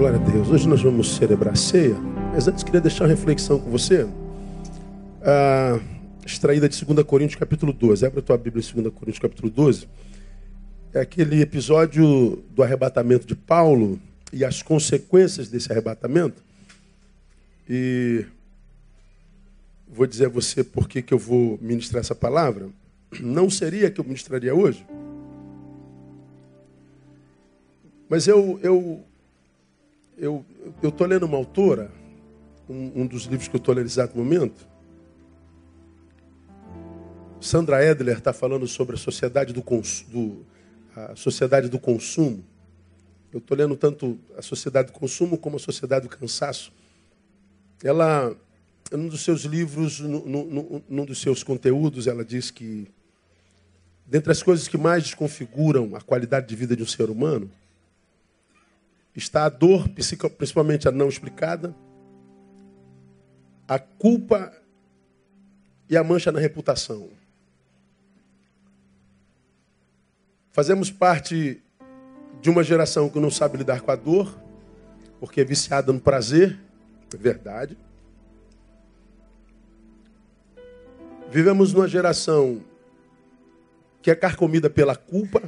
Glória a Deus. Hoje nós vamos celebrar a ceia, mas antes queria deixar uma reflexão com você. Ah, extraída de 2 Coríntios capítulo 12. Abre a tua Bíblia em 2 Coríntios capítulo 12. É aquele episódio do arrebatamento de Paulo e as consequências desse arrebatamento. E vou dizer a você por que eu vou ministrar essa palavra. Não seria que eu ministraria hoje? Mas eu eu eu estou lendo uma autora, um, um dos livros que eu estou lendo nesse exato momento. Sandra Edler está falando sobre a sociedade do, do, a sociedade do consumo. Eu estou lendo tanto a sociedade do consumo como a sociedade do cansaço. Ela, num dos seus livros, num, num dos seus conteúdos, ela diz que, dentre as coisas que mais desconfiguram a qualidade de vida de um ser humano, está a dor, principalmente a não explicada, a culpa e a mancha na reputação. Fazemos parte de uma geração que não sabe lidar com a dor, porque é viciada no prazer, é verdade. Vivemos numa geração que é carcomida pela culpa,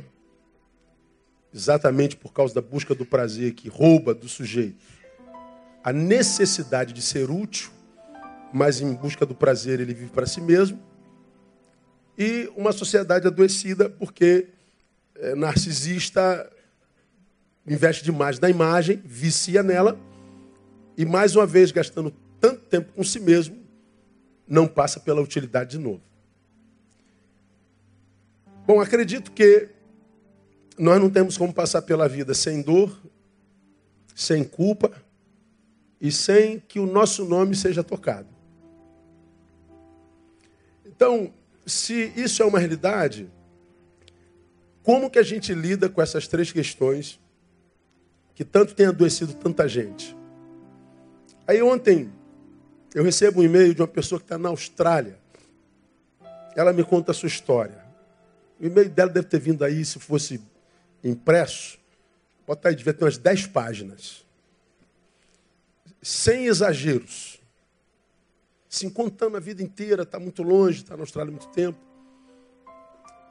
exatamente por causa da busca do prazer que rouba do sujeito a necessidade de ser útil, mas em busca do prazer ele vive para si mesmo. E uma sociedade adoecida porque é, narcisista investe demais na imagem, vicia nela, e mais uma vez gastando tanto tempo com si mesmo, não passa pela utilidade de novo. Bom, acredito que nós não temos como passar pela vida sem dor, sem culpa e sem que o nosso nome seja tocado. Então, se isso é uma realidade, como que a gente lida com essas três questões que tanto tem adoecido tanta gente? Aí ontem eu recebo um e-mail de uma pessoa que está na Austrália. Ela me conta a sua história. O e-mail dela deve ter vindo aí, se fosse impresso, botar aí, devia ter umas 10 páginas. Sem exageros. Se contando a vida inteira, está muito longe, está na Austrália há muito tempo.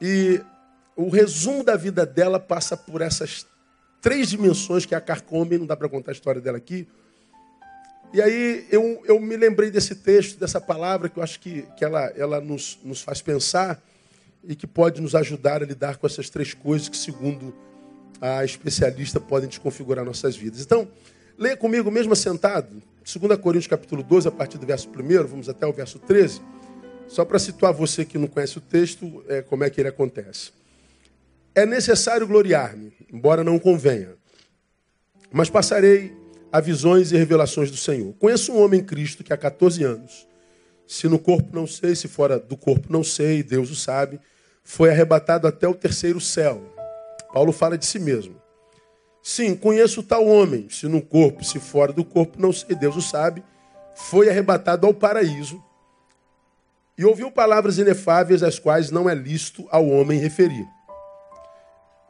E o resumo da vida dela passa por essas três dimensões que é a carcome, não dá para contar a história dela aqui. E aí eu, eu me lembrei desse texto, dessa palavra, que eu acho que, que ela, ela nos, nos faz pensar e que pode nos ajudar a lidar com essas três coisas que, segundo a especialista, podem desconfigurar nossas vidas. Então, leia comigo, mesmo sentado, 2 Coríntios capítulo 12, a partir do verso 1, vamos até o verso 13, só para situar você que não conhece o texto, é, como é que ele acontece. É necessário gloriar-me, embora não convenha, mas passarei a visões e revelações do Senhor. Conheço um homem em Cristo que há 14 anos, se no corpo não sei, se fora do corpo não sei, Deus o sabe, foi arrebatado até o terceiro céu. Paulo fala de si mesmo. Sim, conheço tal homem, se no corpo, se fora do corpo, não sei, Deus o sabe, foi arrebatado ao paraíso e ouviu palavras inefáveis, as quais não é lícito ao homem referir.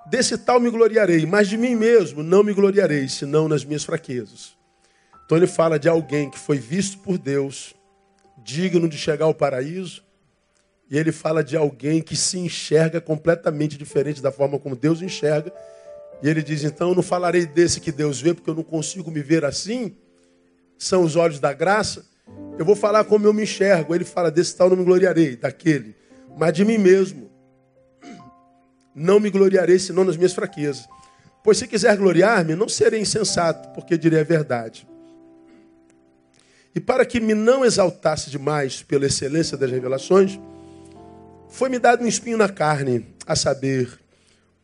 Desse tal me gloriarei, mas de mim mesmo não me gloriarei, senão nas minhas fraquezas. Então ele fala de alguém que foi visto por Deus, digno de chegar ao paraíso, e ele fala de alguém que se enxerga completamente diferente da forma como Deus enxerga. E ele diz: então eu não falarei desse que Deus vê, porque eu não consigo me ver assim. São os olhos da graça. Eu vou falar como eu me enxergo. Ele fala: desse tal não me gloriarei, daquele. Mas de mim mesmo. Não me gloriarei, senão nas minhas fraquezas. Pois se quiser gloriar-me, não serei insensato, porque direi a verdade. E para que me não exaltasse demais pela excelência das revelações, foi-me dado um espinho na carne, a saber,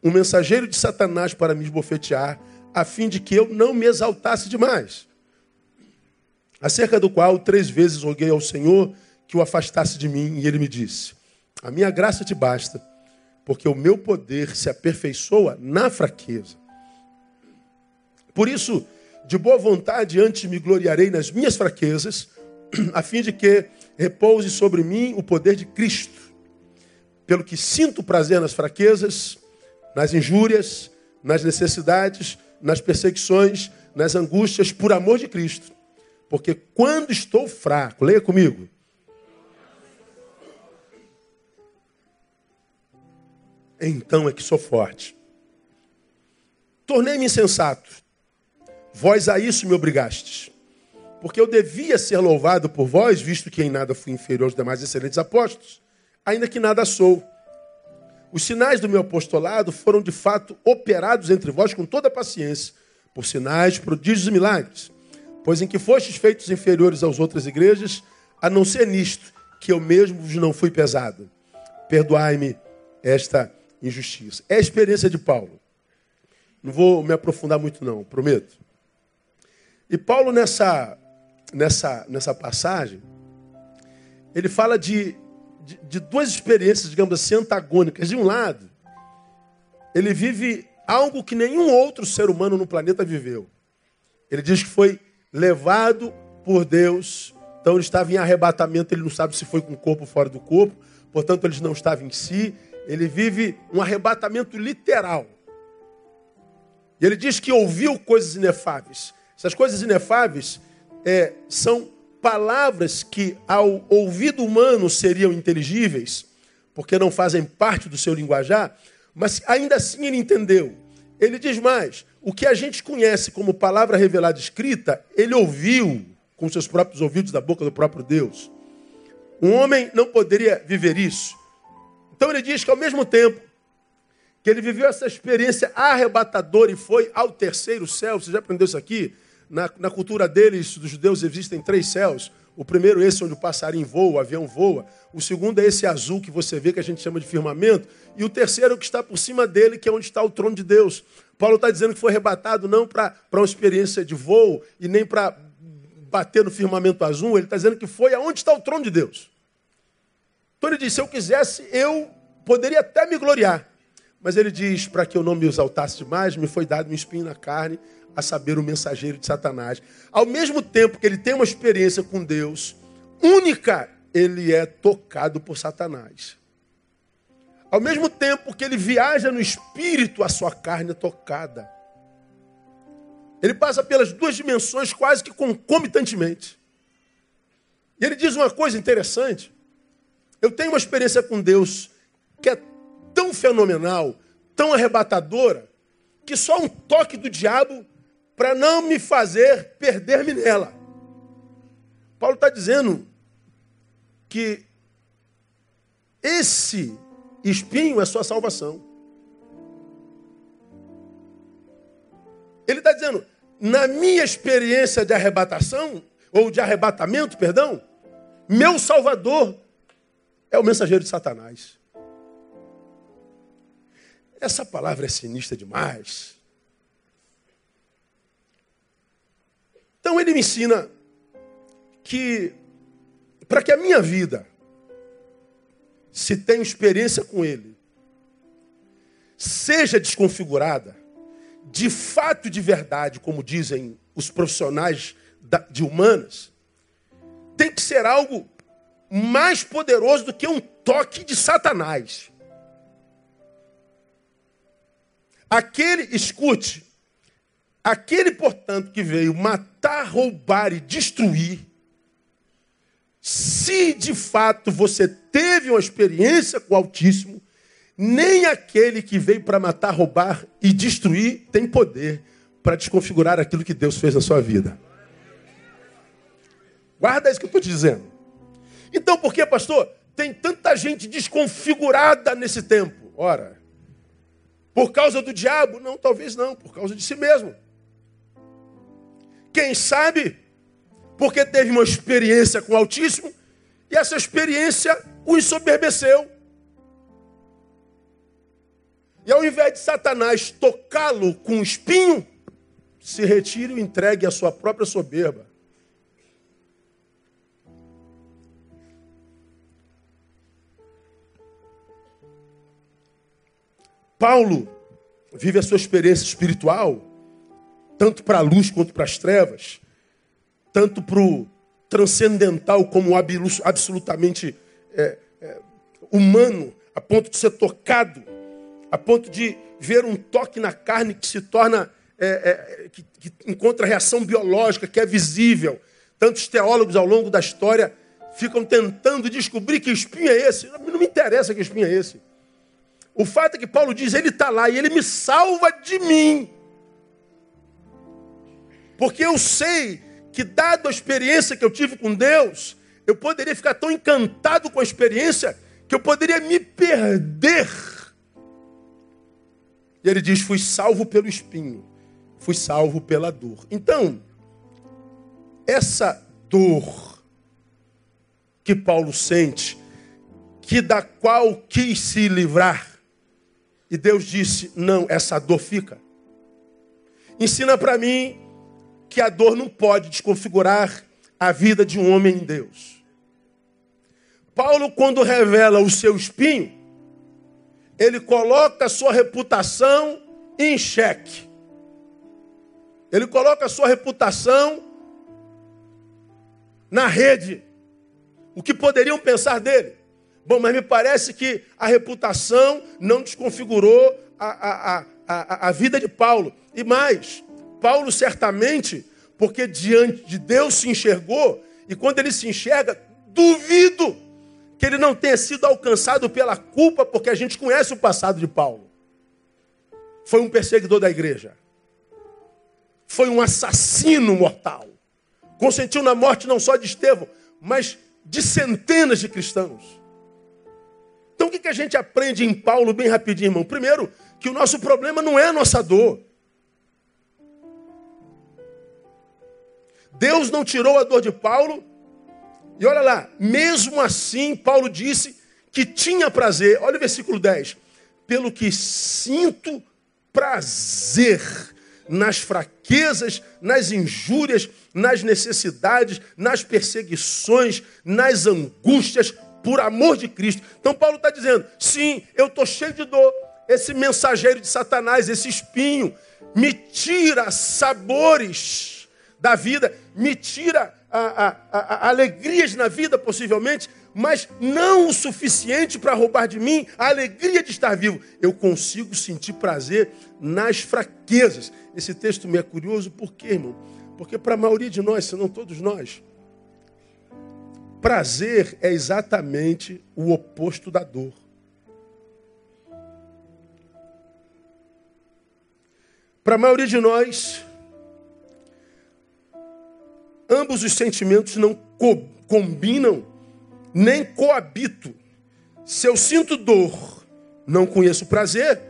um mensageiro de Satanás para me esbofetear, a fim de que eu não me exaltasse demais. Acerca do qual três vezes roguei ao Senhor que o afastasse de mim, e ele me disse: A minha graça te basta, porque o meu poder se aperfeiçoa na fraqueza. Por isso, de boa vontade, antes me gloriarei nas minhas fraquezas, a fim de que repouse sobre mim o poder de Cristo pelo que sinto prazer nas fraquezas, nas injúrias, nas necessidades, nas perseguições, nas angústias por amor de Cristo. Porque quando estou fraco, leia comigo. Então é que sou forte. Tornei-me insensato. Vós a isso me obrigastes. Porque eu devia ser louvado por vós, visto que em nada fui inferior aos demais excelentes apóstolos, ainda que nada sou. Os sinais do meu apostolado foram de fato operados entre vós com toda paciência, por sinais, prodígios e milagres. Pois em que fostes feitos inferiores às outras igrejas, a não ser nisto, que eu mesmo vos não fui pesado. Perdoai-me esta injustiça. É a experiência de Paulo. Não vou me aprofundar muito, não, prometo. E Paulo, nessa, nessa, nessa passagem, ele fala de, de, de duas experiências, digamos assim, antagônicas. De um lado, ele vive algo que nenhum outro ser humano no planeta viveu. Ele diz que foi levado por Deus, então ele estava em arrebatamento, ele não sabe se foi com o corpo ou fora do corpo, portanto ele não estava em si, ele vive um arrebatamento literal. E ele diz que ouviu coisas inefáveis. Essas coisas inefáveis é, são palavras que ao ouvido humano seriam inteligíveis, porque não fazem parte do seu linguajar, mas ainda assim ele entendeu. Ele diz mais: o que a gente conhece como palavra revelada escrita, ele ouviu com seus próprios ouvidos da boca do próprio Deus. Um homem não poderia viver isso. Então ele diz que ao mesmo tempo que ele viveu essa experiência arrebatadora e foi ao terceiro céu, você já aprendeu isso aqui? Na, na cultura deles, dos judeus, existem três céus. O primeiro, esse onde o passarinho voa, o avião voa. O segundo é esse azul que você vê, que a gente chama de firmamento. E o terceiro é o que está por cima dele, que é onde está o trono de Deus. Paulo está dizendo que foi arrebatado não para uma experiência de voo e nem para bater no firmamento azul. Ele está dizendo que foi aonde está o trono de Deus. Então ele diz: se eu quisesse, eu poderia até me gloriar. Mas ele diz: para que eu não me exaltasse demais, me foi dado um espinho na carne a saber, o mensageiro de Satanás. Ao mesmo tempo que ele tem uma experiência com Deus única, ele é tocado por Satanás. Ao mesmo tempo que ele viaja no espírito, a sua carne é tocada. Ele passa pelas duas dimensões quase que concomitantemente. E ele diz uma coisa interessante. Eu tenho uma experiência com Deus que é tão fenomenal, tão arrebatadora, que só um toque do diabo para não me fazer perder-me nela. Paulo está dizendo que esse espinho é sua salvação. Ele está dizendo, na minha experiência de arrebatação, ou de arrebatamento, perdão, meu Salvador é o mensageiro de Satanás. Essa palavra é sinistra demais. Então ele me ensina que para que a minha vida se tenha experiência com ele, seja desconfigurada, de fato de verdade, como dizem os profissionais de humanas, tem que ser algo mais poderoso do que um toque de Satanás. Aquele, escute, aquele, portanto, que veio matar, roubar e destruir, se de fato você teve uma experiência com o Altíssimo, nem aquele que veio para matar, roubar e destruir tem poder para desconfigurar aquilo que Deus fez na sua vida. Guarda isso que eu estou te dizendo. Então, por que, pastor? Tem tanta gente desconfigurada nesse tempo. Ora, por causa do diabo? Não, talvez não, por causa de si mesmo. Quem sabe, porque teve uma experiência com o Altíssimo e essa experiência o ensoberbeceu. E ao invés de Satanás tocá-lo com um espinho, se retire e entregue a sua própria soberba. Paulo vive a sua experiência espiritual, tanto para a luz quanto para as trevas, tanto para o transcendental como absolutamente é, é, humano, a ponto de ser tocado, a ponto de ver um toque na carne que se torna é, é, que, que encontra reação biológica, que é visível. Tantos teólogos ao longo da história ficam tentando descobrir que espinho é esse. Não me interessa que espinho é esse. O fato é que Paulo diz, ele está lá e ele me salva de mim. Porque eu sei que, dado a experiência que eu tive com Deus, eu poderia ficar tão encantado com a experiência que eu poderia me perder. E ele diz: fui salvo pelo espinho, fui salvo pela dor. Então, essa dor que Paulo sente, que da qual quis se livrar, e Deus disse: não, essa dor fica. Ensina para mim que a dor não pode desconfigurar a vida de um homem em Deus. Paulo, quando revela o seu espinho, ele coloca a sua reputação em xeque. Ele coloca a sua reputação na rede. O que poderiam pensar dele? Bom, mas me parece que a reputação não desconfigurou a, a, a, a, vida de Paulo. E mais, Paulo certamente, porque diante de Deus se enxergou, e quando ele se enxerga, duvido que ele não tenha sido alcançado pela culpa, porque a gente conhece o passado de Paulo. Foi um perseguidor da igreja. Foi um assassino mortal. Consentiu na morte não só de Estevão, mas de centenas de cristãos. Então o que a gente aprende em Paulo bem rapidinho, irmão? Primeiro, que o nosso problema não é a nossa dor. Deus não tirou a dor de Paulo. E olha lá, mesmo assim, Paulo disse que tinha prazer. Olha o versículo 10. Pelo que sinto prazer nas fraquezas, nas injúrias, nas necessidades, nas perseguições, nas angústias, por amor de Cristo. Então Paulo está dizendo: sim, eu estou cheio de dor. Esse mensageiro de Satanás, esse espinho, me tira sabores da vida, me tira a, a, a, alegrias na vida, possivelmente, mas não o suficiente para roubar de mim a alegria de estar vivo. Eu consigo sentir prazer nas fraquezas. Esse texto me é curioso, por quê, irmão? Porque para a maioria de nós, se não todos nós, Prazer é exatamente o oposto da dor. Para a maioria de nós, ambos os sentimentos não co combinam nem coabitam. Se eu sinto dor, não conheço prazer.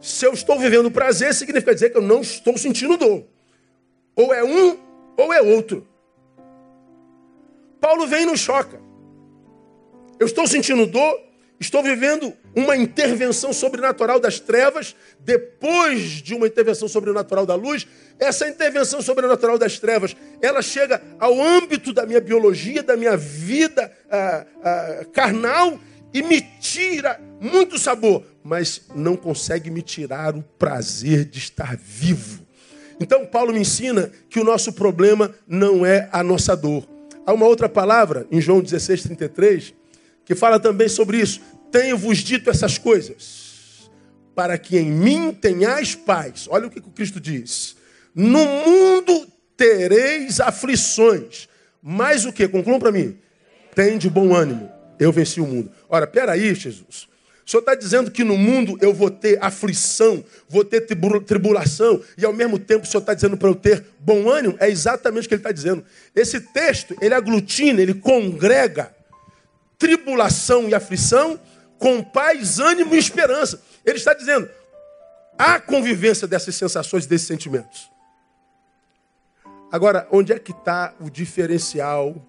Se eu estou vivendo prazer, significa dizer que eu não estou sentindo dor. Ou é um ou é outro. Paulo vem e nos choca. Eu estou sentindo dor, estou vivendo uma intervenção sobrenatural das trevas, depois de uma intervenção sobrenatural da luz. Essa intervenção sobrenatural das trevas, ela chega ao âmbito da minha biologia, da minha vida ah, ah, carnal e me tira muito sabor, mas não consegue me tirar o prazer de estar vivo. Então, Paulo me ensina que o nosso problema não é a nossa dor. Há uma outra palavra, em João 16, 33, que fala também sobre isso. Tenho-vos dito essas coisas, para que em mim tenhais paz. Olha o que o Cristo diz. No mundo tereis aflições. Mas o que? Concluam para mim. Tem de bom ânimo. Eu venci o mundo. Ora, peraí, Jesus. O Senhor está dizendo que no mundo eu vou ter aflição, vou ter tribulação, e ao mesmo tempo o Senhor está dizendo para eu ter bom ânimo? É exatamente o que ele está dizendo. Esse texto, ele aglutina, ele congrega tribulação e aflição com paz, ânimo e esperança. Ele está dizendo, há convivência dessas sensações, desses sentimentos. Agora, onde é que está o diferencial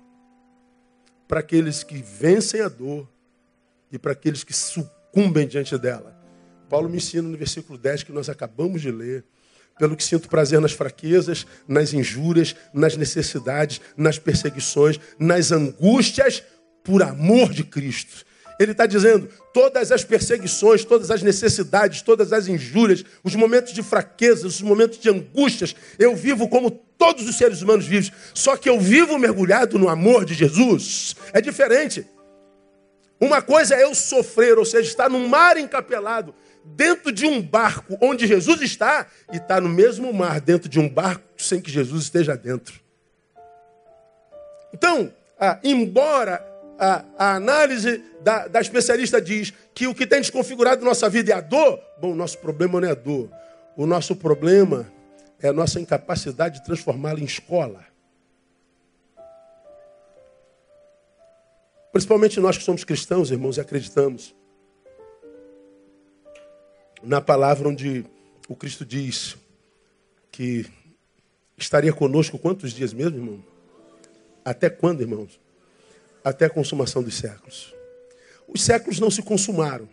para aqueles que vencem a dor e para aqueles que sucumbem? diante dela. Paulo me ensina no versículo 10 que nós acabamos de ler. Pelo que sinto prazer nas fraquezas, nas injúrias, nas necessidades, nas perseguições, nas angústias, por amor de Cristo. Ele está dizendo: todas as perseguições, todas as necessidades, todas as injúrias, os momentos de fraqueza, os momentos de angústias, eu vivo como todos os seres humanos vivem, só que eu vivo mergulhado no amor de Jesus. É diferente. Uma coisa é eu sofrer, ou seja, estar num mar encapelado dentro de um barco onde Jesus está e está no mesmo mar dentro de um barco sem que Jesus esteja dentro. Então, ah, embora a, a análise da, da, especialista diz que o que tem desconfigurado nossa vida é a dor, bom, o nosso problema não é a dor. O nosso problema é a nossa incapacidade de transformá-la em escola. Principalmente nós que somos cristãos, irmãos, e acreditamos na palavra onde o Cristo diz que estaria conosco quantos dias mesmo, irmão? Até quando, irmãos? Até a consumação dos séculos. Os séculos não se consumaram.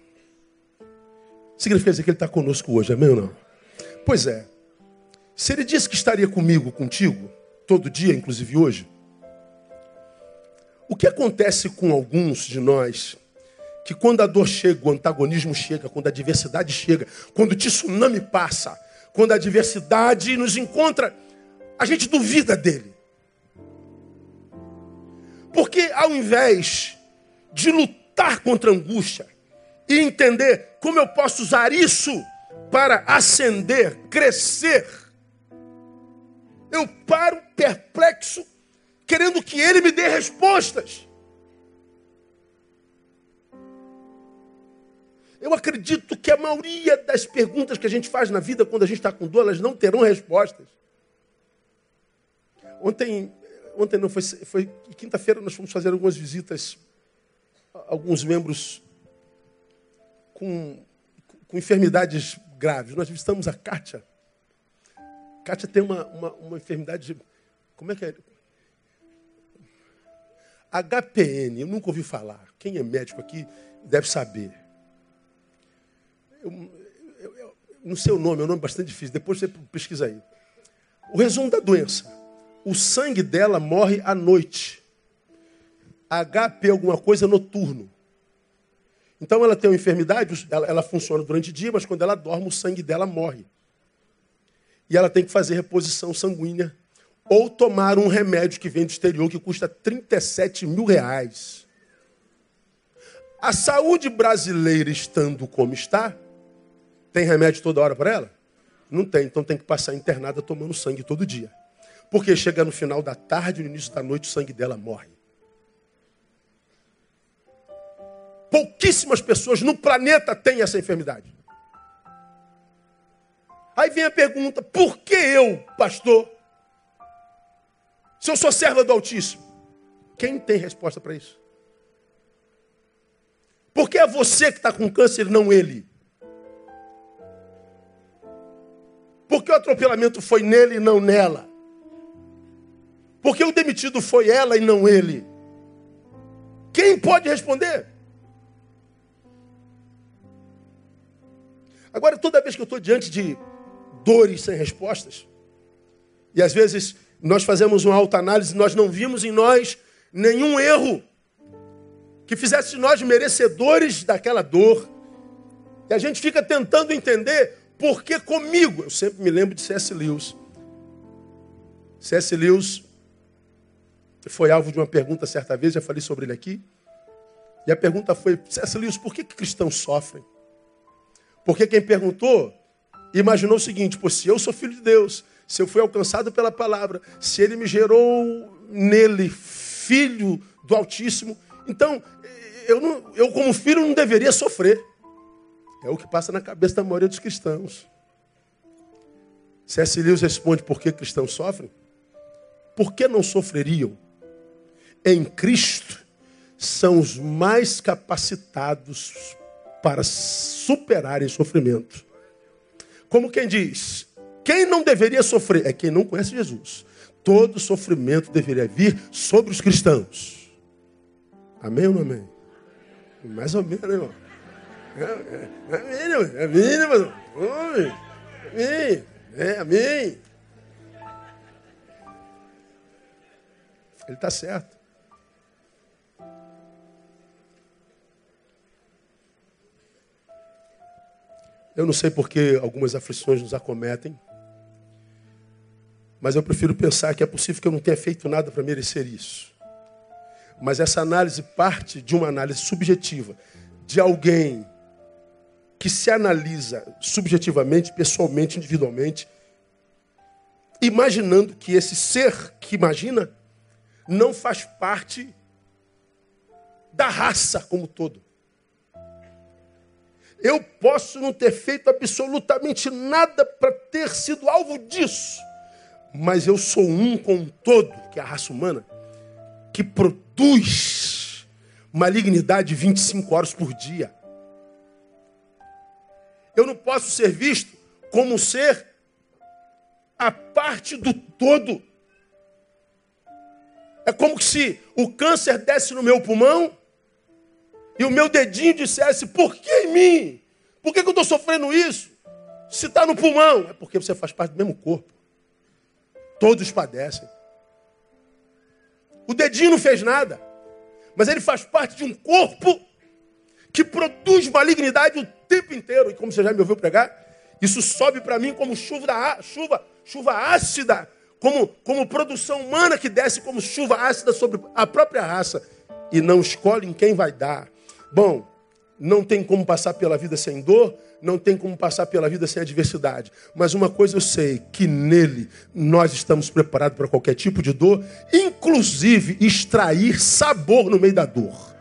Significa dizer que Ele está conosco hoje, amém ou não? Pois é. Se Ele disse que estaria comigo, contigo, todo dia, inclusive hoje, o que acontece com alguns de nós que quando a dor chega, o antagonismo chega, quando a adversidade chega, quando o tsunami passa, quando a adversidade nos encontra, a gente duvida dele. Porque ao invés de lutar contra a angústia e entender como eu posso usar isso para ascender, crescer, eu paro perplexo, querendo que ele me dê respostas. Eu acredito que a maioria das perguntas que a gente faz na vida quando a gente está com dor, elas não terão respostas. Ontem, ontem não foi, foi quinta-feira nós fomos fazer algumas visitas a alguns membros com, com enfermidades graves. Nós visitamos a Kátia. Kátia tem uma, uma, uma enfermidade. Como é que é? HPN, eu nunca ouvi falar. Quem é médico aqui deve saber eu, eu, eu, não sei o nome, é um nome bastante difícil, depois você pesquisa aí. O resumo da doença. O sangue dela morre à noite. HP alguma coisa noturno. Então ela tem uma enfermidade, ela, ela funciona durante o dia, mas quando ela dorme, o sangue dela morre. E ela tem que fazer reposição sanguínea. Ou tomar um remédio que vem do exterior que custa 37 mil reais. A saúde brasileira estando como está, tem remédio toda hora para ela? Não tem, então tem que passar internada tomando sangue todo dia. Porque chega no final da tarde, no início da noite, o sangue dela morre. Pouquíssimas pessoas no planeta têm essa enfermidade. Aí vem a pergunta: por que eu, pastor? Se eu sou serva do Altíssimo? Quem tem resposta para isso? Por que é você que está com câncer não ele? Porque o atropelamento foi nele e não nela. Porque o demitido foi ela e não ele. Quem pode responder? Agora, toda vez que eu estou diante de dores sem respostas, e às vezes nós fazemos uma autoanálise, nós não vimos em nós nenhum erro que fizesse nós merecedores daquela dor. E a gente fica tentando entender porque comigo? Eu sempre me lembro de C.S. Lewis. C.S. Lewis foi alvo de uma pergunta certa vez, já falei sobre ele aqui. E a pergunta foi: C.S. Lewis, por que, que cristãos sofrem? Porque quem perguntou imaginou o seguinte: Pô, se eu sou filho de Deus, se eu fui alcançado pela palavra, se ele me gerou nele filho do Altíssimo, então eu, não, eu como filho não deveria sofrer. É o que passa na cabeça da maioria dos cristãos. C.S. Lewis responde: por que cristãos sofrem? Por que não sofreriam? Em Cristo são os mais capacitados para superarem sofrimento. Como quem diz: quem não deveria sofrer é quem não conhece Jesus. Todo sofrimento deveria vir sobre os cristãos. Amém ou não amém? Mais ou menos, irmão. Amém, amém, Amém. É, amém. Ele está certo. Eu não sei porque algumas aflições nos acometem, mas eu prefiro pensar que é possível que eu não tenha feito nada para merecer isso. Mas essa análise parte de uma análise subjetiva de alguém que se analisa subjetivamente, pessoalmente, individualmente, imaginando que esse ser que imagina não faz parte da raça como todo. Eu posso não ter feito absolutamente nada para ter sido alvo disso, mas eu sou um com um todo, que é a raça humana, que produz malignidade 25 horas por dia. Eu não posso ser visto como ser a parte do todo. É como se o câncer desse no meu pulmão e o meu dedinho dissesse: por que em mim? Por que, que eu estou sofrendo isso? Se está no pulmão, é porque você faz parte do mesmo corpo. Todos padecem. O dedinho não fez nada, mas ele faz parte de um corpo que produz malignidade o tempo inteiro. E como você já me ouviu pregar, isso sobe para mim como chuva, da, chuva, chuva ácida, como, como produção humana que desce como chuva ácida sobre a própria raça. E não escolhe em quem vai dar. Bom, não tem como passar pela vida sem dor, não tem como passar pela vida sem adversidade. Mas uma coisa eu sei, que nele nós estamos preparados para qualquer tipo de dor, inclusive extrair sabor no meio da dor.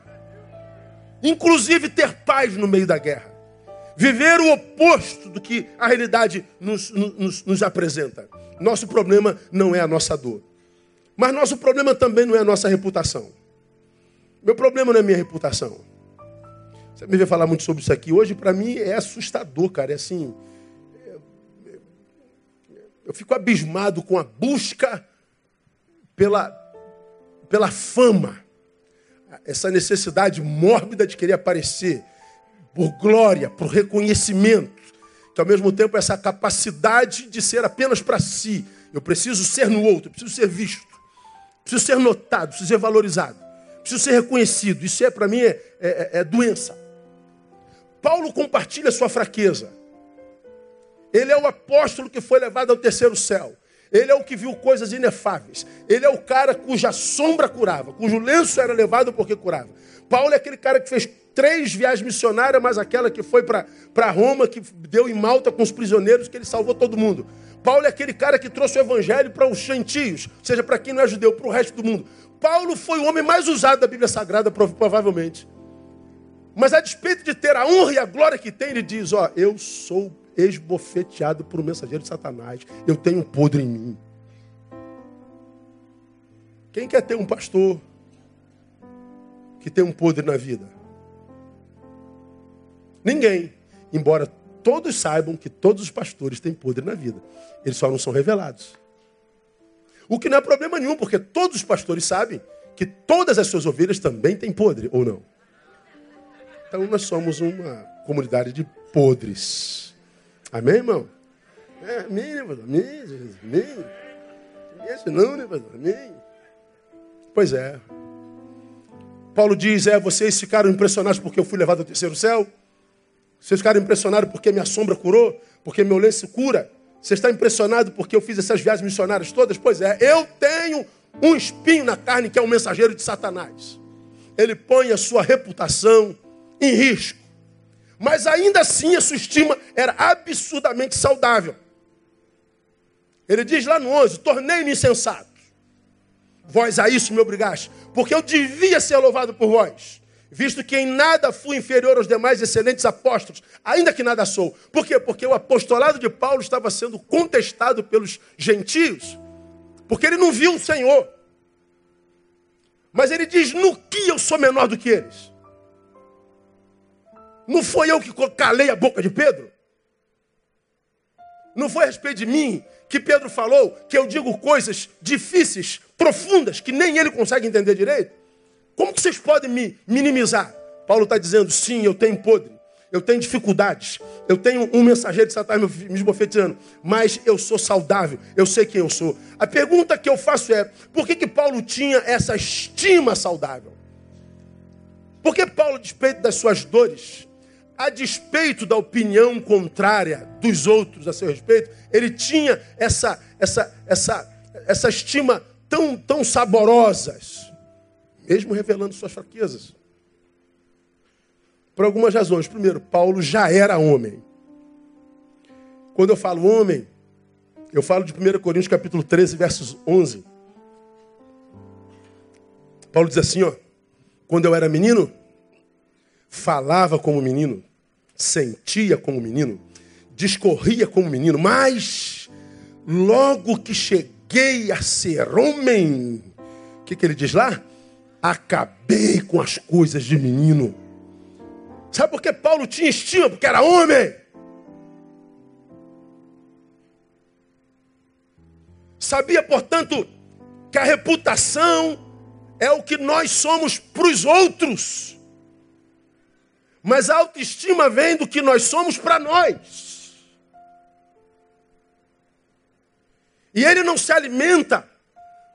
Inclusive ter paz no meio da guerra. Viver o oposto do que a realidade nos, nos, nos apresenta. Nosso problema não é a nossa dor. Mas nosso problema também não é a nossa reputação. Meu problema não é minha reputação. Você me vê falar muito sobre isso aqui. Hoje, para mim, é assustador, cara. É assim. Eu fico abismado com a busca pela, pela fama. Essa necessidade mórbida de querer aparecer por glória, por reconhecimento. Que ao mesmo tempo essa capacidade de ser apenas para si. Eu preciso ser no outro, preciso ser visto, preciso ser notado, preciso ser valorizado, preciso ser reconhecido. Isso é para mim é, é, é doença. Paulo compartilha sua fraqueza. Ele é o apóstolo que foi levado ao terceiro céu. Ele é o que viu coisas inefáveis. Ele é o cara cuja sombra curava, cujo lenço era levado porque curava. Paulo é aquele cara que fez três viagens missionárias, mas aquela que foi para Roma, que deu em Malta com os prisioneiros, que ele salvou todo mundo. Paulo é aquele cara que trouxe o evangelho para os gentios, ou seja, para quem não é judeu, para o resto do mundo. Paulo foi o homem mais usado da Bíblia Sagrada, provavelmente. Mas a despeito de ter a honra e a glória que tem, ele diz: Ó, eu sou esbofeteado por um mensageiro de Satanás. Eu tenho um podre em mim. Quem quer ter um pastor que tem um podre na vida? Ninguém. Embora todos saibam que todos os pastores têm podre na vida. Eles só não são revelados. O que não é problema nenhum, porque todos os pastores sabem que todas as suas ovelhas também têm podre, ou não? Então nós somos uma comunidade de podres. Amém, irmão? É, amém, né, pastor? Amém, Jesus. Amém. Esse não, né, pastor? Amém. Pois é. Paulo diz: é, vocês ficaram impressionados porque eu fui levado ao terceiro céu? Vocês ficaram impressionados porque minha sombra curou? Porque meu lenço cura? Você está impressionado porque eu fiz essas viagens missionárias todas? Pois é, eu tenho um espinho na carne que é o mensageiro de Satanás. Ele põe a sua reputação, em risco. Mas ainda assim a sua estima era absurdamente saudável. Ele diz lá no 11: Tornei-me insensato. Vós a isso me obrigaste, porque eu devia ser louvado por vós, visto que em nada fui inferior aos demais excelentes apóstolos, ainda que nada sou. Por quê? Porque o apostolado de Paulo estava sendo contestado pelos gentios, porque ele não viu o Senhor. Mas ele diz: no que eu sou menor do que eles? Não foi eu que calei a boca de Pedro? Não foi a respeito de mim que Pedro falou que eu digo coisas difíceis, profundas, que nem ele consegue entender direito? Como que vocês podem me minimizar? Paulo está dizendo, sim, eu tenho podre, eu tenho dificuldades, eu tenho um mensageiro de Satanás me esbofeteando, mas eu sou saudável, eu sei quem eu sou. A pergunta que eu faço é, por que, que Paulo tinha essa estima saudável? Por que Paulo, despeito das suas dores, a despeito da opinião contrária dos outros a seu respeito, ele tinha essa, essa, essa, essa estima tão, tão saborosas, mesmo revelando suas fraquezas. Por algumas razões. Primeiro, Paulo já era homem. Quando eu falo homem, eu falo de 1 Coríntios capítulo 13, versos 11. Paulo diz assim, ó: Quando eu era menino, falava como menino, sentia como menino, discorria como menino, mas logo que cheguei a ser homem, o que, que ele diz lá? Acabei com as coisas de menino. Sabe por que Paulo tinha estima? Porque era homem. Sabia, portanto, que a reputação é o que nós somos para os outros. Mas a autoestima vem do que nós somos para nós. E ele não se alimenta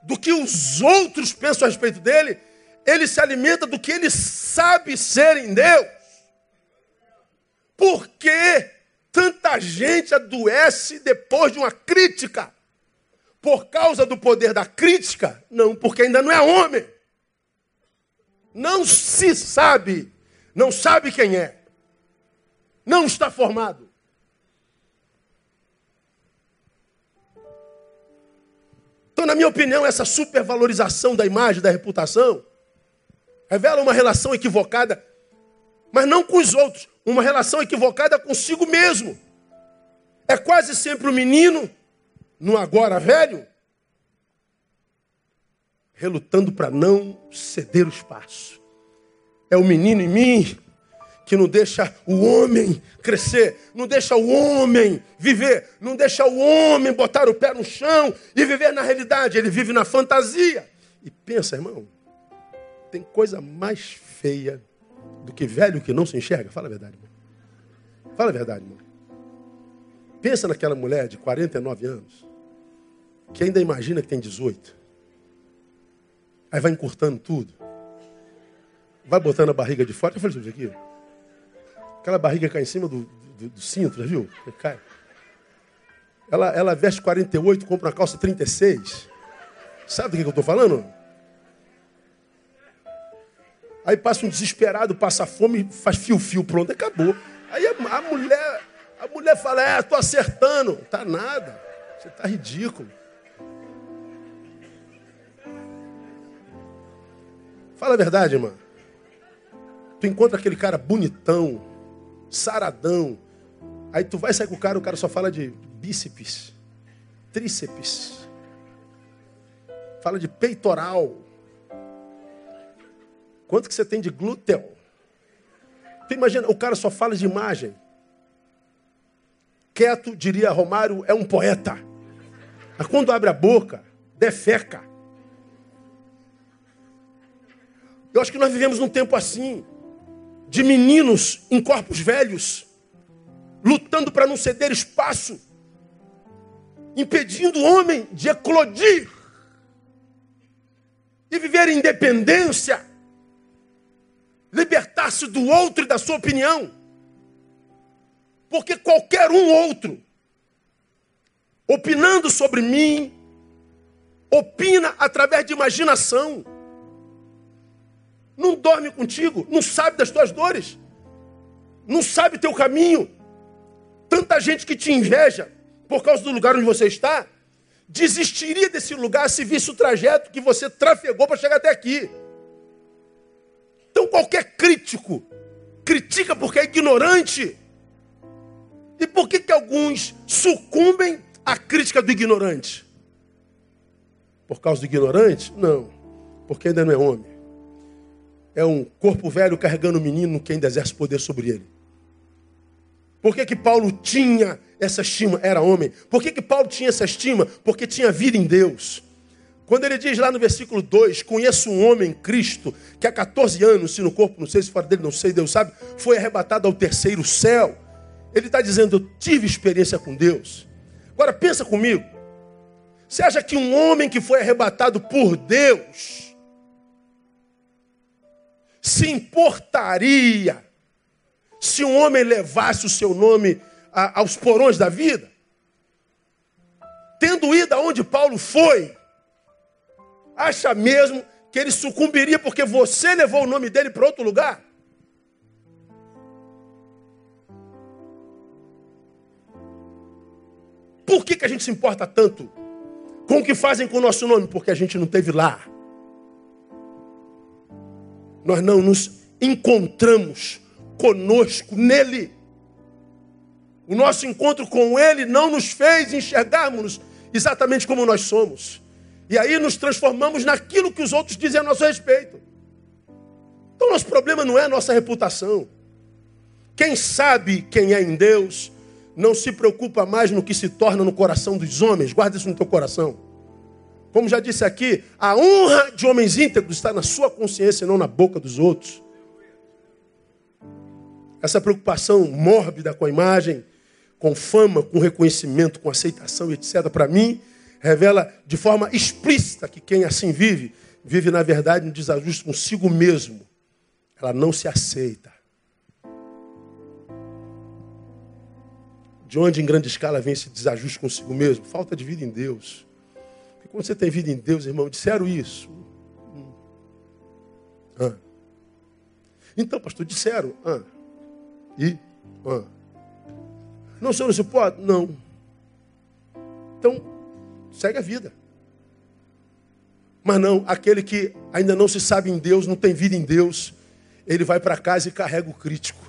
do que os outros pensam a respeito dele, ele se alimenta do que ele sabe ser em Deus. Por que tanta gente adoece depois de uma crítica? Por causa do poder da crítica? Não, porque ainda não é homem. Não se sabe não sabe quem é, não está formado. Então, na minha opinião, essa supervalorização da imagem, da reputação, revela uma relação equivocada, mas não com os outros, uma relação equivocada consigo mesmo. É quase sempre o menino, no agora velho, relutando para não ceder o espaço. É o menino em mim que não deixa o homem crescer, não deixa o homem viver, não deixa o homem botar o pé no chão e viver na realidade. Ele vive na fantasia. E pensa, irmão, tem coisa mais feia do que velho que não se enxerga? Fala a verdade, irmão. Fala a verdade, irmão. Pensa naquela mulher de 49 anos, que ainda imagina que tem 18. Aí vai encurtando tudo vai botando a barriga de fora. Eu falei isso aqui. Aquela barriga cai em cima do, do, do cinto, já viu? Cai. Ela, ela veste 48, compra uma calça 36. Sabe do que eu estou falando? Aí passa um desesperado, passa fome, faz fio-fio, pronto, acabou. Aí a, a, mulher, a mulher fala, é, estou acertando. Tá nada. Você tá ridículo. Fala a verdade, irmã. Tu encontra aquele cara bonitão, saradão. Aí tu vai sair com o cara, o cara só fala de bíceps, tríceps. Fala de peitoral. Quanto que você tem de glúteo? Tu imagina, o cara só fala de imagem. Quieto, diria Romário, é um poeta. Mas quando abre a boca, defeca. Eu acho que nós vivemos num tempo assim de meninos em corpos velhos, lutando para não ceder espaço, impedindo o homem de eclodir e viver em independência, libertar-se do outro e da sua opinião. Porque qualquer um outro, opinando sobre mim, opina através de imaginação não dorme contigo, não sabe das tuas dores, não sabe teu caminho. Tanta gente que te inveja por causa do lugar onde você está, desistiria desse lugar se visse o trajeto que você trafegou para chegar até aqui. Então qualquer crítico critica porque é ignorante. E por que, que alguns sucumbem à crítica do ignorante? Por causa do ignorante? Não, porque ainda não é homem é um corpo velho carregando um menino que ainda exerce poder sobre ele. Por que, que Paulo tinha essa estima? Era homem. Por que, que Paulo tinha essa estima? Porque tinha vida em Deus. Quando ele diz lá no versículo 2: Conheço um homem, Cristo, que há 14 anos, se no corpo, não sei se fora dele, não sei, Deus sabe, foi arrebatado ao terceiro céu. Ele está dizendo: Eu tive experiência com Deus. Agora pensa comigo. Você acha que um homem que foi arrebatado por Deus se importaria se um homem levasse o seu nome a, aos porões da vida? Tendo ido aonde Paulo foi, acha mesmo que ele sucumbiria porque você levou o nome dele para outro lugar? Por que, que a gente se importa tanto com o que fazem com o nosso nome? Porque a gente não teve lá. Nós não nos encontramos conosco nele. O nosso encontro com ele não nos fez enxergarmos exatamente como nós somos. E aí nos transformamos naquilo que os outros dizem a nosso respeito. Então, nosso problema não é a nossa reputação. Quem sabe quem é em Deus não se preocupa mais no que se torna no coração dos homens. Guarda isso no teu coração. Como já disse aqui, a honra de homens íntegros está na sua consciência e não na boca dos outros. Essa preocupação mórbida com a imagem, com fama, com reconhecimento, com aceitação, etc., para mim, revela de forma explícita que quem assim vive, vive na verdade um desajuste consigo mesmo. Ela não se aceita. De onde em grande escala vem esse desajuste consigo mesmo? Falta de vida em Deus. Quando você tem vida em Deus, irmão, disseram isso. Ah. Então, pastor, disseram. Ah. E? Ah. Não, senhor, não se pode? Não. Então, segue a vida. Mas não, aquele que ainda não se sabe em Deus, não tem vida em Deus, ele vai para casa e carrega o crítico.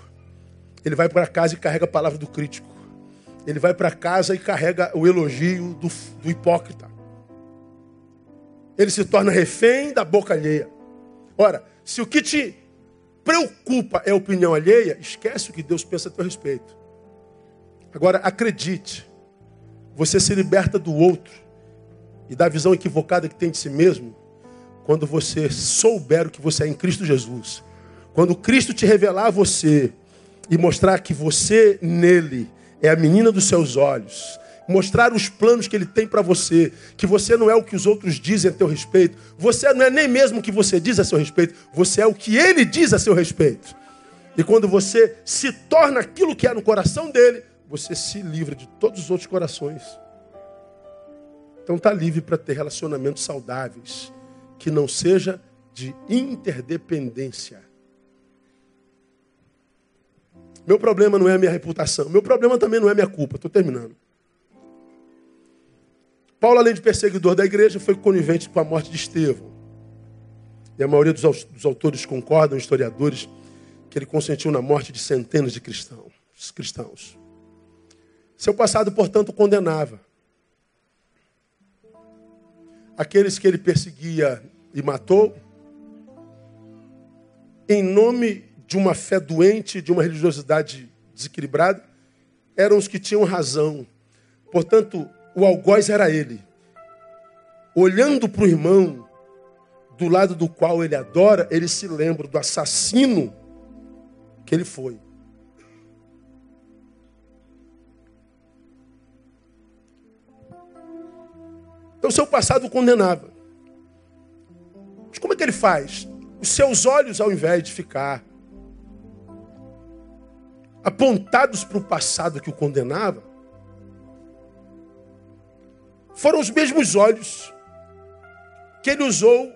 Ele vai para casa e carrega a palavra do crítico. Ele vai para casa e carrega o elogio do, do hipócrita. Ele se torna refém da boca alheia. Ora, se o que te preocupa é a opinião alheia, esquece o que Deus pensa a teu respeito. Agora, acredite, você se liberta do outro e da visão equivocada que tem de si mesmo quando você souber o que você é em Cristo Jesus. Quando Cristo te revelar a você e mostrar que você nele é a menina dos seus olhos, mostrar os planos que ele tem para você, que você não é o que os outros dizem a teu respeito, você não é nem mesmo o que você diz a seu respeito, você é o que ele diz a seu respeito. E quando você se torna aquilo que é no coração dele, você se livra de todos os outros corações. Então está livre para ter relacionamentos saudáveis, que não seja de interdependência. Meu problema não é a minha reputação. Meu problema também não é minha culpa. Estou terminando. Paulo, além de perseguidor da igreja, foi conivente com a morte de Estevão. E a maioria dos, autores concordam, historiadores, que ele consentiu na morte de centenas de cristãos. Seu passado, portanto, condenava. Aqueles que ele perseguia e matou, em nome de uma fé doente, de uma religiosidade desequilibrada, eram os que tinham razão. Portanto, o algoz era ele. Olhando para o irmão do lado do qual ele adora, ele se lembra do assassino que ele foi. Então, seu passado o condenava. Mas como é que ele faz? Os seus olhos, ao invés de ficar apontados para o passado que o condenava, foram os mesmos olhos que ele usou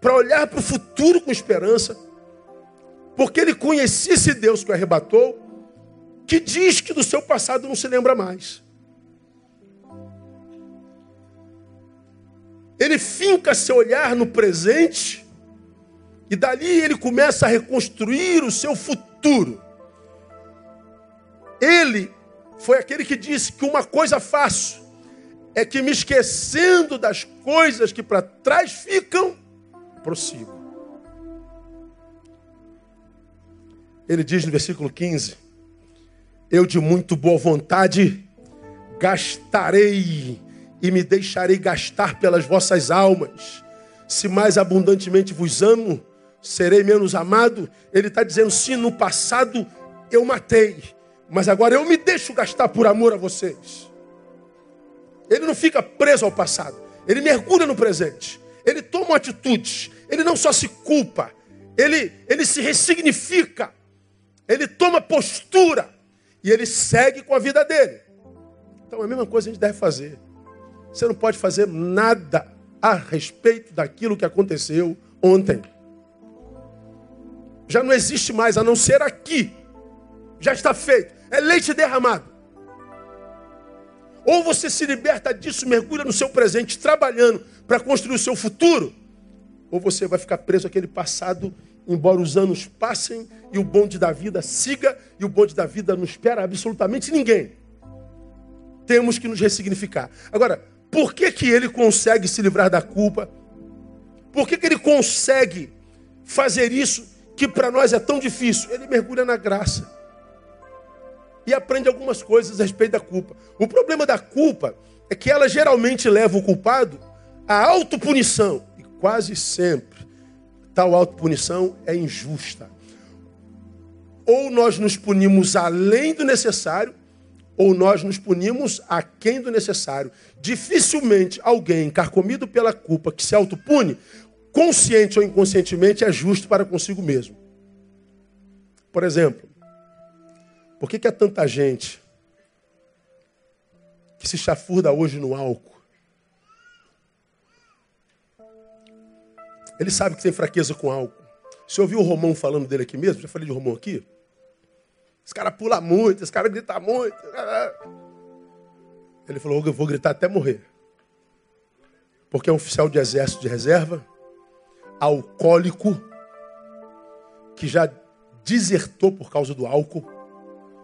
para olhar para o futuro com esperança, porque ele conhecia esse Deus que o arrebatou, que diz que do seu passado não se lembra mais. Ele finca seu olhar no presente e dali ele começa a reconstruir o seu futuro. Ele foi aquele que disse que uma coisa faço é que me esquecendo das coisas que para trás ficam, prossigo. Ele diz no versículo 15: Eu de muito boa vontade gastarei e me deixarei gastar pelas vossas almas. Se mais abundantemente vos amo, serei menos amado. Ele está dizendo: sim, no passado eu matei, mas agora eu me deixo gastar por amor a vocês. Ele não fica preso ao passado, ele mergulha no presente, ele toma atitudes, ele não só se culpa, ele, ele se ressignifica, ele toma postura e ele segue com a vida dele. Então a mesma coisa a gente deve fazer. Você não pode fazer nada a respeito daquilo que aconteceu ontem. Já não existe mais, a não ser aqui. Já está feito. É leite derramado. Ou você se liberta disso, mergulha no seu presente, trabalhando para construir o seu futuro, ou você vai ficar preso àquele passado, embora os anos passem e o bonde da vida siga, e o bonde da vida não espera absolutamente ninguém. Temos que nos ressignificar. Agora, por que, que ele consegue se livrar da culpa? Por que, que ele consegue fazer isso que para nós é tão difícil? Ele mergulha na graça e aprende algumas coisas a respeito da culpa. O problema da culpa é que ela geralmente leva o culpado à autopunição. E quase sempre tal autopunição é injusta. Ou nós nos punimos além do necessário, ou nós nos punimos aquém do necessário. Dificilmente alguém carcomido pela culpa que se autopune, consciente ou inconscientemente, é justo para consigo mesmo. Por exemplo, por que, que há tanta gente que se chafurda hoje no álcool? Ele sabe que tem fraqueza com álcool. Você ouviu o Romão falando dele aqui mesmo? Já falei de Romão aqui? Esse cara pula muito, esse cara grita muito. Ele falou: Eu vou gritar até morrer. Porque é um oficial de exército de reserva, alcoólico, que já desertou por causa do álcool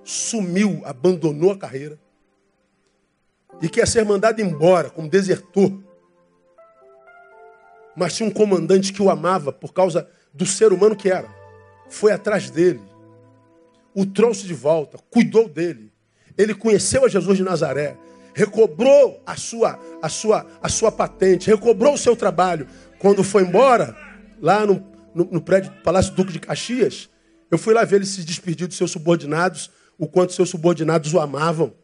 sumiu, abandonou a carreira e quer ser mandado embora como desertor. Mas tinha um comandante que o amava por causa do ser humano que era. Foi atrás dele, o trouxe de volta, cuidou dele. Ele conheceu a Jesus de Nazaré, recobrou a sua, a sua, a sua patente, recobrou o seu trabalho. Quando foi embora, lá no, no, no prédio do Palácio Duque de Caxias, eu fui lá ver ele se despedir dos seus subordinados o quanto seus subordinados o amavam.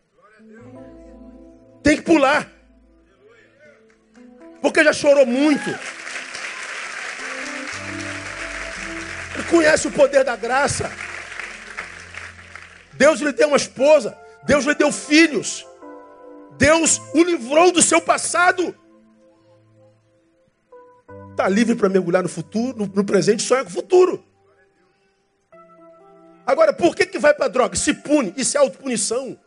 Tem que pular. Porque já chorou muito. Ele conhece o poder da graça. Deus lhe deu uma esposa. Deus lhe deu filhos. Deus o livrou do seu passado. Está livre para mergulhar no futuro, no, presente, sonha com o futuro. Agora, por que, que vai para droga? Se pune, isso é autopunição.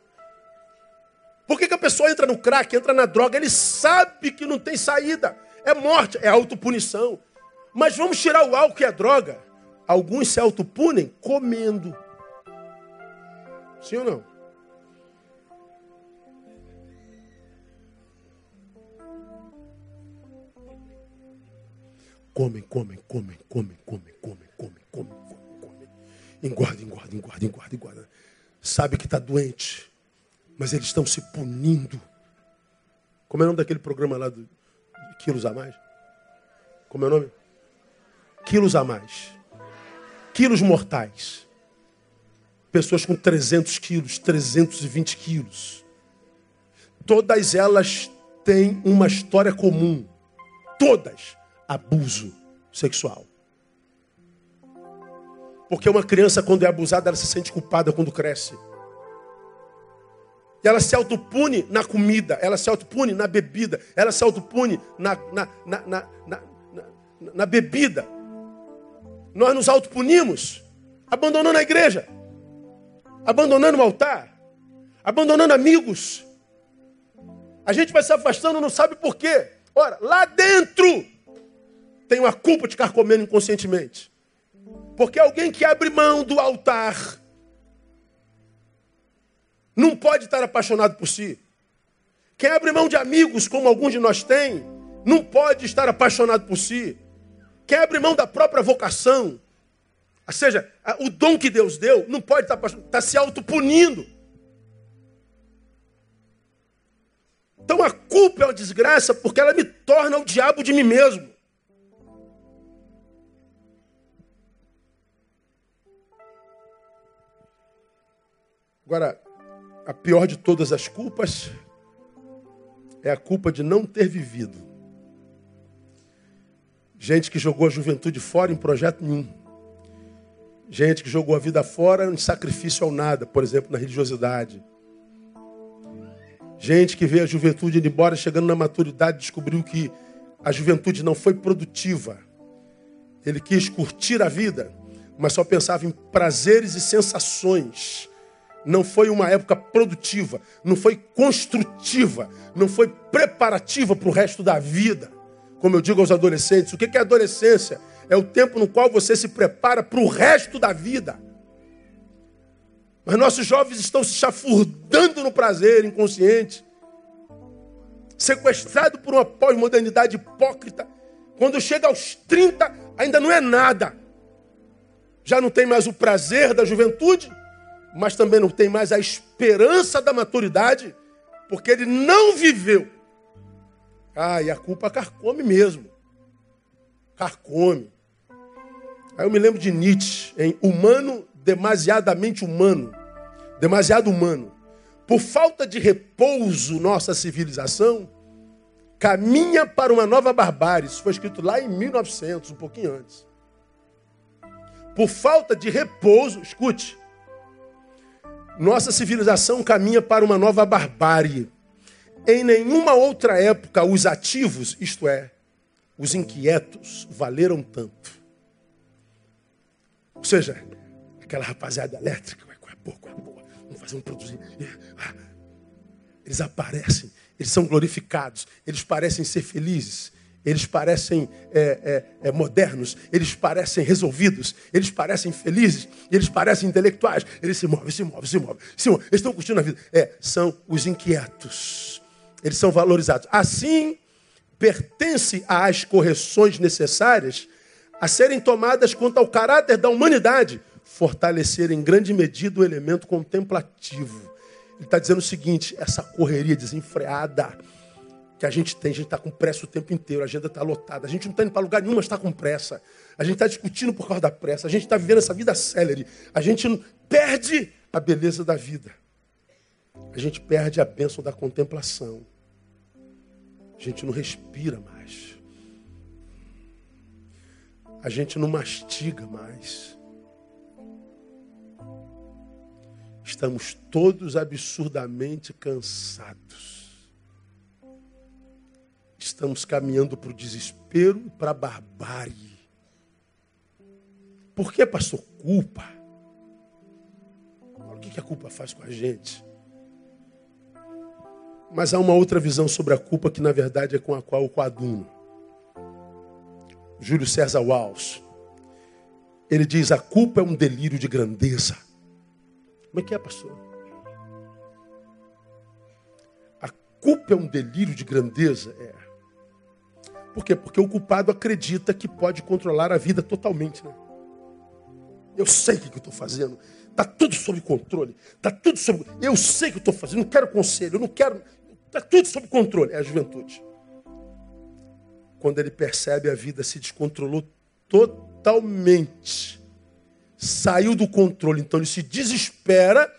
Por que, que a pessoa entra no crack, entra na droga? Ele sabe que não tem saída. É morte, é autopunição. Mas vamos tirar o álcool e a droga. Alguns se autopunem comendo. Sim ou não? Comem, comem, comem, comem, comem, comem, comem, comem. Engorda, engorda, engorda, engorda, engorda. Sabe que está doente, mas eles estão se punindo. Como é o nome daquele programa lá do Quilos a Mais? Como é o nome? Quilos a Mais. Quilos mortais. Pessoas com 300 quilos, 320 quilos. Todas elas têm uma história comum. Todas. Abuso sexual. Porque uma criança, quando é abusada, ela se sente culpada quando cresce. E ela se autopune na comida, ela se autopune na bebida, ela se autopune na, na, na, na, na, bebida. Nós nos autopunimos abandonando a igreja, abandonando o altar, abandonando amigos. A gente vai se afastando, não sabe por quê. Ora, lá dentro tem uma culpa de carcomendo inconscientemente. Porque alguém que abre mão do altar não pode estar apaixonado por si. Quem abre mão de amigos, como alguns de nós têm, não pode estar apaixonado por si. Quem abre mão da própria vocação, ou seja, o dom que Deus deu, não pode estar apaixonado, está se autopunindo. Então a culpa é uma desgraça porque ela me torna o diabo de mim mesmo. Agora, a pior de todas as culpas é a culpa de não ter vivido. Gente que jogou a juventude fora em projeto nenhum. Gente que jogou a vida fora em sacrifício ao nada, por exemplo, na religiosidade. Gente que veio a juventude indo embora, chegando na maturidade, descobriu que a juventude não foi produtiva. Ele quis curtir a vida, mas só pensava em prazeres e sensações não foi uma época produtiva, não foi construtiva, não foi preparativa para o resto da vida. Como eu digo aos adolescentes, o que é adolescência? É o tempo no qual você se prepara para o resto da vida. Mas nossos jovens estão se chafurdando no prazer inconsciente, sequestrado por uma pós-modernidade hipócrita. Quando chega aos 30, ainda não é nada. Já não tem mais o prazer da juventude, mas também não tem mais a esperança da maturidade, porque ele não viveu. Ah, e a culpa carcome mesmo. Carcome. Aí eu me lembro de Nietzsche, em Humano demasiadamente humano, demasiado humano. Por falta de repouso, nossa civilização caminha para uma nova barbárie. Isso foi escrito lá em 1900, um pouquinho antes. Por falta de repouso, escute, nossa civilização caminha para uma nova barbárie. Em nenhuma outra época, os ativos, isto é, os inquietos, valeram tanto. Ou seja, aquela rapaziada elétrica, qual é boa, qual é boa, vamos fazer um produzir. Eles aparecem, eles são glorificados, eles parecem ser felizes, eles parecem é, é, é, modernos, eles parecem resolvidos, eles parecem felizes, eles parecem intelectuais, eles se movem, se movem, se movem, se movem. eles estão curtindo a vida. É, são os inquietos, eles são valorizados. Assim, pertence às correções necessárias a serem tomadas quanto ao caráter da humanidade, fortalecer em grande medida o elemento contemplativo. Ele está dizendo o seguinte: essa correria desenfreada que a gente tem, a gente está com pressa o tempo inteiro, a agenda está lotada, a gente não está indo para lugar nenhum, mas está com pressa. A gente está discutindo por causa da pressa, a gente está vivendo essa vida célere, a gente perde a beleza da vida, a gente perde a bênção da contemplação, a gente não respira mais, a gente não mastiga mais. Estamos todos absurdamente cansados. Estamos caminhando para o desespero e para a barbárie. Por que, pastor? Culpa. O que a culpa faz com a gente? Mas há uma outra visão sobre a culpa que, na verdade, é com a qual eu coaduno. Júlio César Walsh. Ele diz: a culpa é um delírio de grandeza. Como é que é, pastor? A culpa é um delírio de grandeza? É. Por quê? Porque o culpado acredita que pode controlar a vida totalmente. Né? Eu sei o que eu estou fazendo. Está tudo sob controle. Está tudo sob. Eu sei o que estou fazendo. Não quero conselho. Não quero. Está tudo sob controle. É a juventude. Quando ele percebe a vida se descontrolou totalmente saiu do controle, então ele se desespera,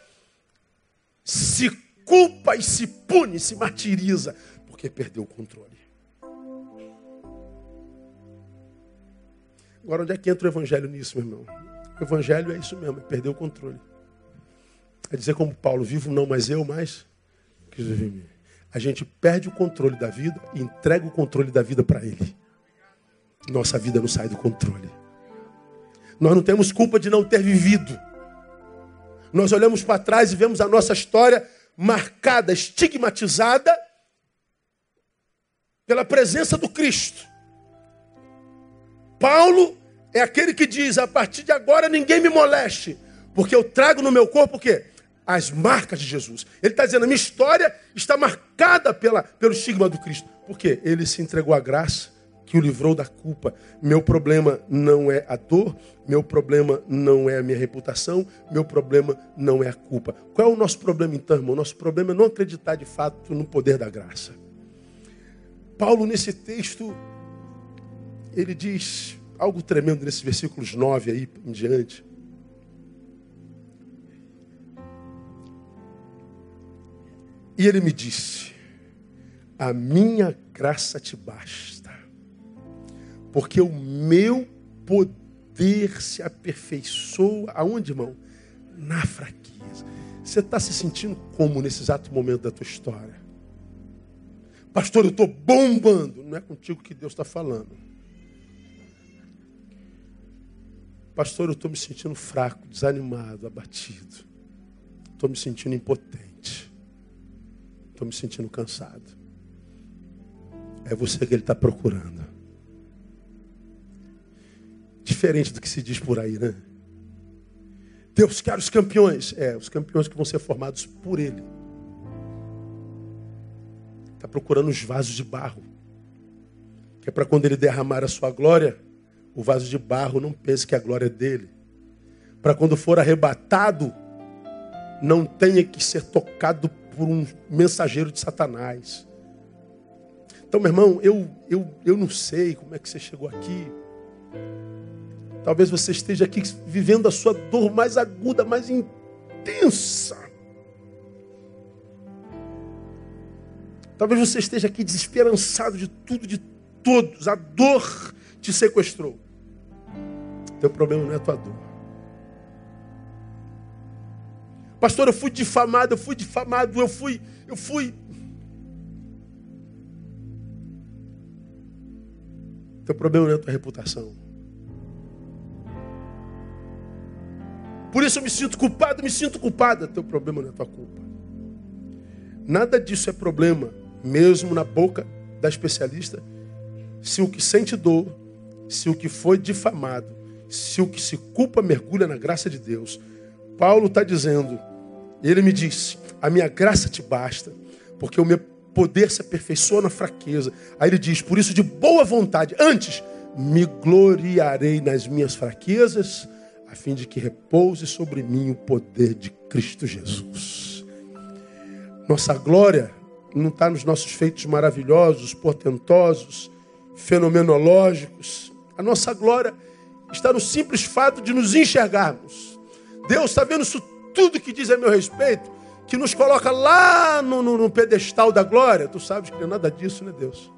se culpa e se pune, se martiriza, porque perdeu o controle. Agora, onde é que entra o evangelho nisso, meu irmão? O evangelho é isso mesmo, é perder o controle. É dizer como Paulo, vivo não mais eu, mas que vive em mim. A gente perde o controle da vida e entrega o controle da vida para ele. Nossa vida não sai do controle. Nós não temos culpa de não ter vivido. Nós olhamos para trás e vemos a nossa história marcada, estigmatizada pela presença do Cristo. Paulo é aquele que diz: a partir de agora ninguém me moleste, porque eu trago no meu corpo o quê? As marcas de Jesus. Ele está dizendo: a minha história está marcada pela, pelo estigma do Cristo. Por quê? Ele se entregou à graça, que o livrou da culpa. Meu problema não é a dor, meu problema não é a minha reputação, meu problema não é a culpa. Qual é o nosso problema então, irmão? Nosso problema é não acreditar de fato no poder da graça. Paulo, nesse texto, ele diz algo tremendo nesses versículos 9 aí em diante. E ele me disse: A minha graça te basta porque o meu poder se aperfeiçoa. Aonde, irmão? Na fraqueza. Você está se sentindo como nesse exato momento da tua história? Pastor, eu estou bombando. Não é contigo que Deus está falando. Pastor, eu estou me sentindo fraco, desanimado, abatido. Estou me sentindo impotente. Estou me sentindo cansado. É você que ele está procurando. Diferente do que se diz por aí, né? Deus quer os campeões. É, os campeões que vão ser formados por Ele. Está procurando os vasos de barro. Que é para quando Ele derramar a sua glória, o vaso de barro não pense que a glória é dele. Para quando for arrebatado, não tenha que ser tocado por um mensageiro de Satanás. Então, meu irmão, eu, eu, eu não sei como é que você chegou aqui. Talvez você esteja aqui vivendo a sua dor mais aguda, mais intensa. Talvez você esteja aqui desesperançado de tudo, de todos. A dor te sequestrou. Teu problema não é a tua dor. Pastor, eu fui difamado, eu fui difamado, eu fui, eu fui. Teu problema não é a tua reputação. Por isso eu me sinto culpado, me sinto culpada. Teu problema não é tua culpa. Nada disso é problema, mesmo na boca da especialista, se o que sente dor, se o que foi difamado, se o que se culpa mergulha na graça de Deus. Paulo está dizendo, ele me disse: A minha graça te basta, porque o meu poder se aperfeiçoa na fraqueza. Aí ele diz: Por isso, de boa vontade, antes me gloriarei nas minhas fraquezas a fim de que repouse sobre mim o poder de Cristo Jesus. Nossa glória não está nos nossos feitos maravilhosos, portentosos, fenomenológicos. A nossa glória está no simples fato de nos enxergarmos. Deus está vendo isso tudo que diz a meu respeito, que nos coloca lá no, no, no pedestal da glória. Tu sabes que não é nada disso, né, Deus?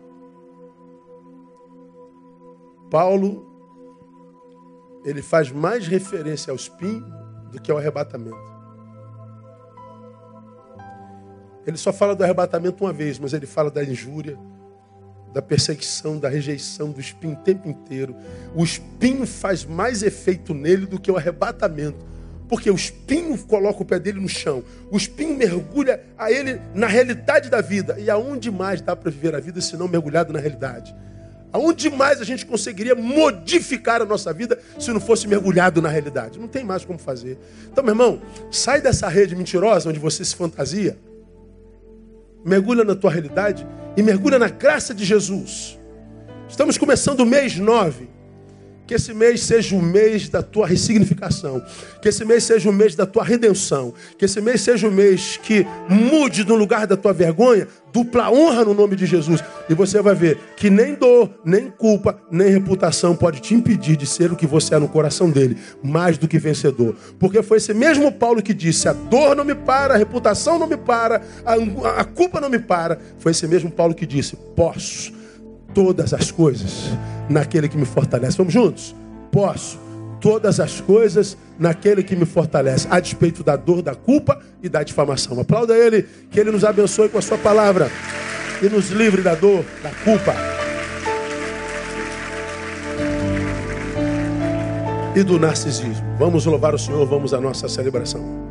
Paulo ele faz mais referência ao espinho do que ao arrebatamento. Ele só fala do arrebatamento uma vez, mas ele fala da injúria, da perseguição, da rejeição, do espinho o tempo inteiro. O espinho faz mais efeito nele do que o arrebatamento. Porque o espinho coloca o pé dele no chão. O espinho mergulha a ele na realidade da vida. E aonde mais dá para viver a vida se não mergulhado na realidade? Aonde mais a gente conseguiria modificar a nossa vida se não fosse mergulhado na realidade? Não tem mais como fazer. Então, meu irmão, sai dessa rede mentirosa onde você se fantasia, mergulha na tua realidade e mergulha na graça de Jesus. Estamos começando o mês 9. Que esse mês seja o mês da tua ressignificação. Que esse mês seja o mês da tua redenção. Que esse mês seja o mês que mude no lugar da tua vergonha, dupla honra no nome de Jesus. E você vai ver que nem dor, nem culpa, nem reputação pode te impedir de ser o que você é no coração dele, mais do que vencedor. Porque foi esse mesmo Paulo que disse: a dor não me para, a reputação não me para, a, a culpa não me para. Foi esse mesmo Paulo que disse: posso todas as coisas naquele que me fortalece. Vamos juntos? Posso todas as coisas naquele que me fortalece, a despeito da dor, da culpa e da difamação. Aplauda ele, que ele nos abençoe com a sua palavra e nos livre da dor, da culpa. E do narcisismo. Vamos louvar o Senhor, vamos à nossa celebração.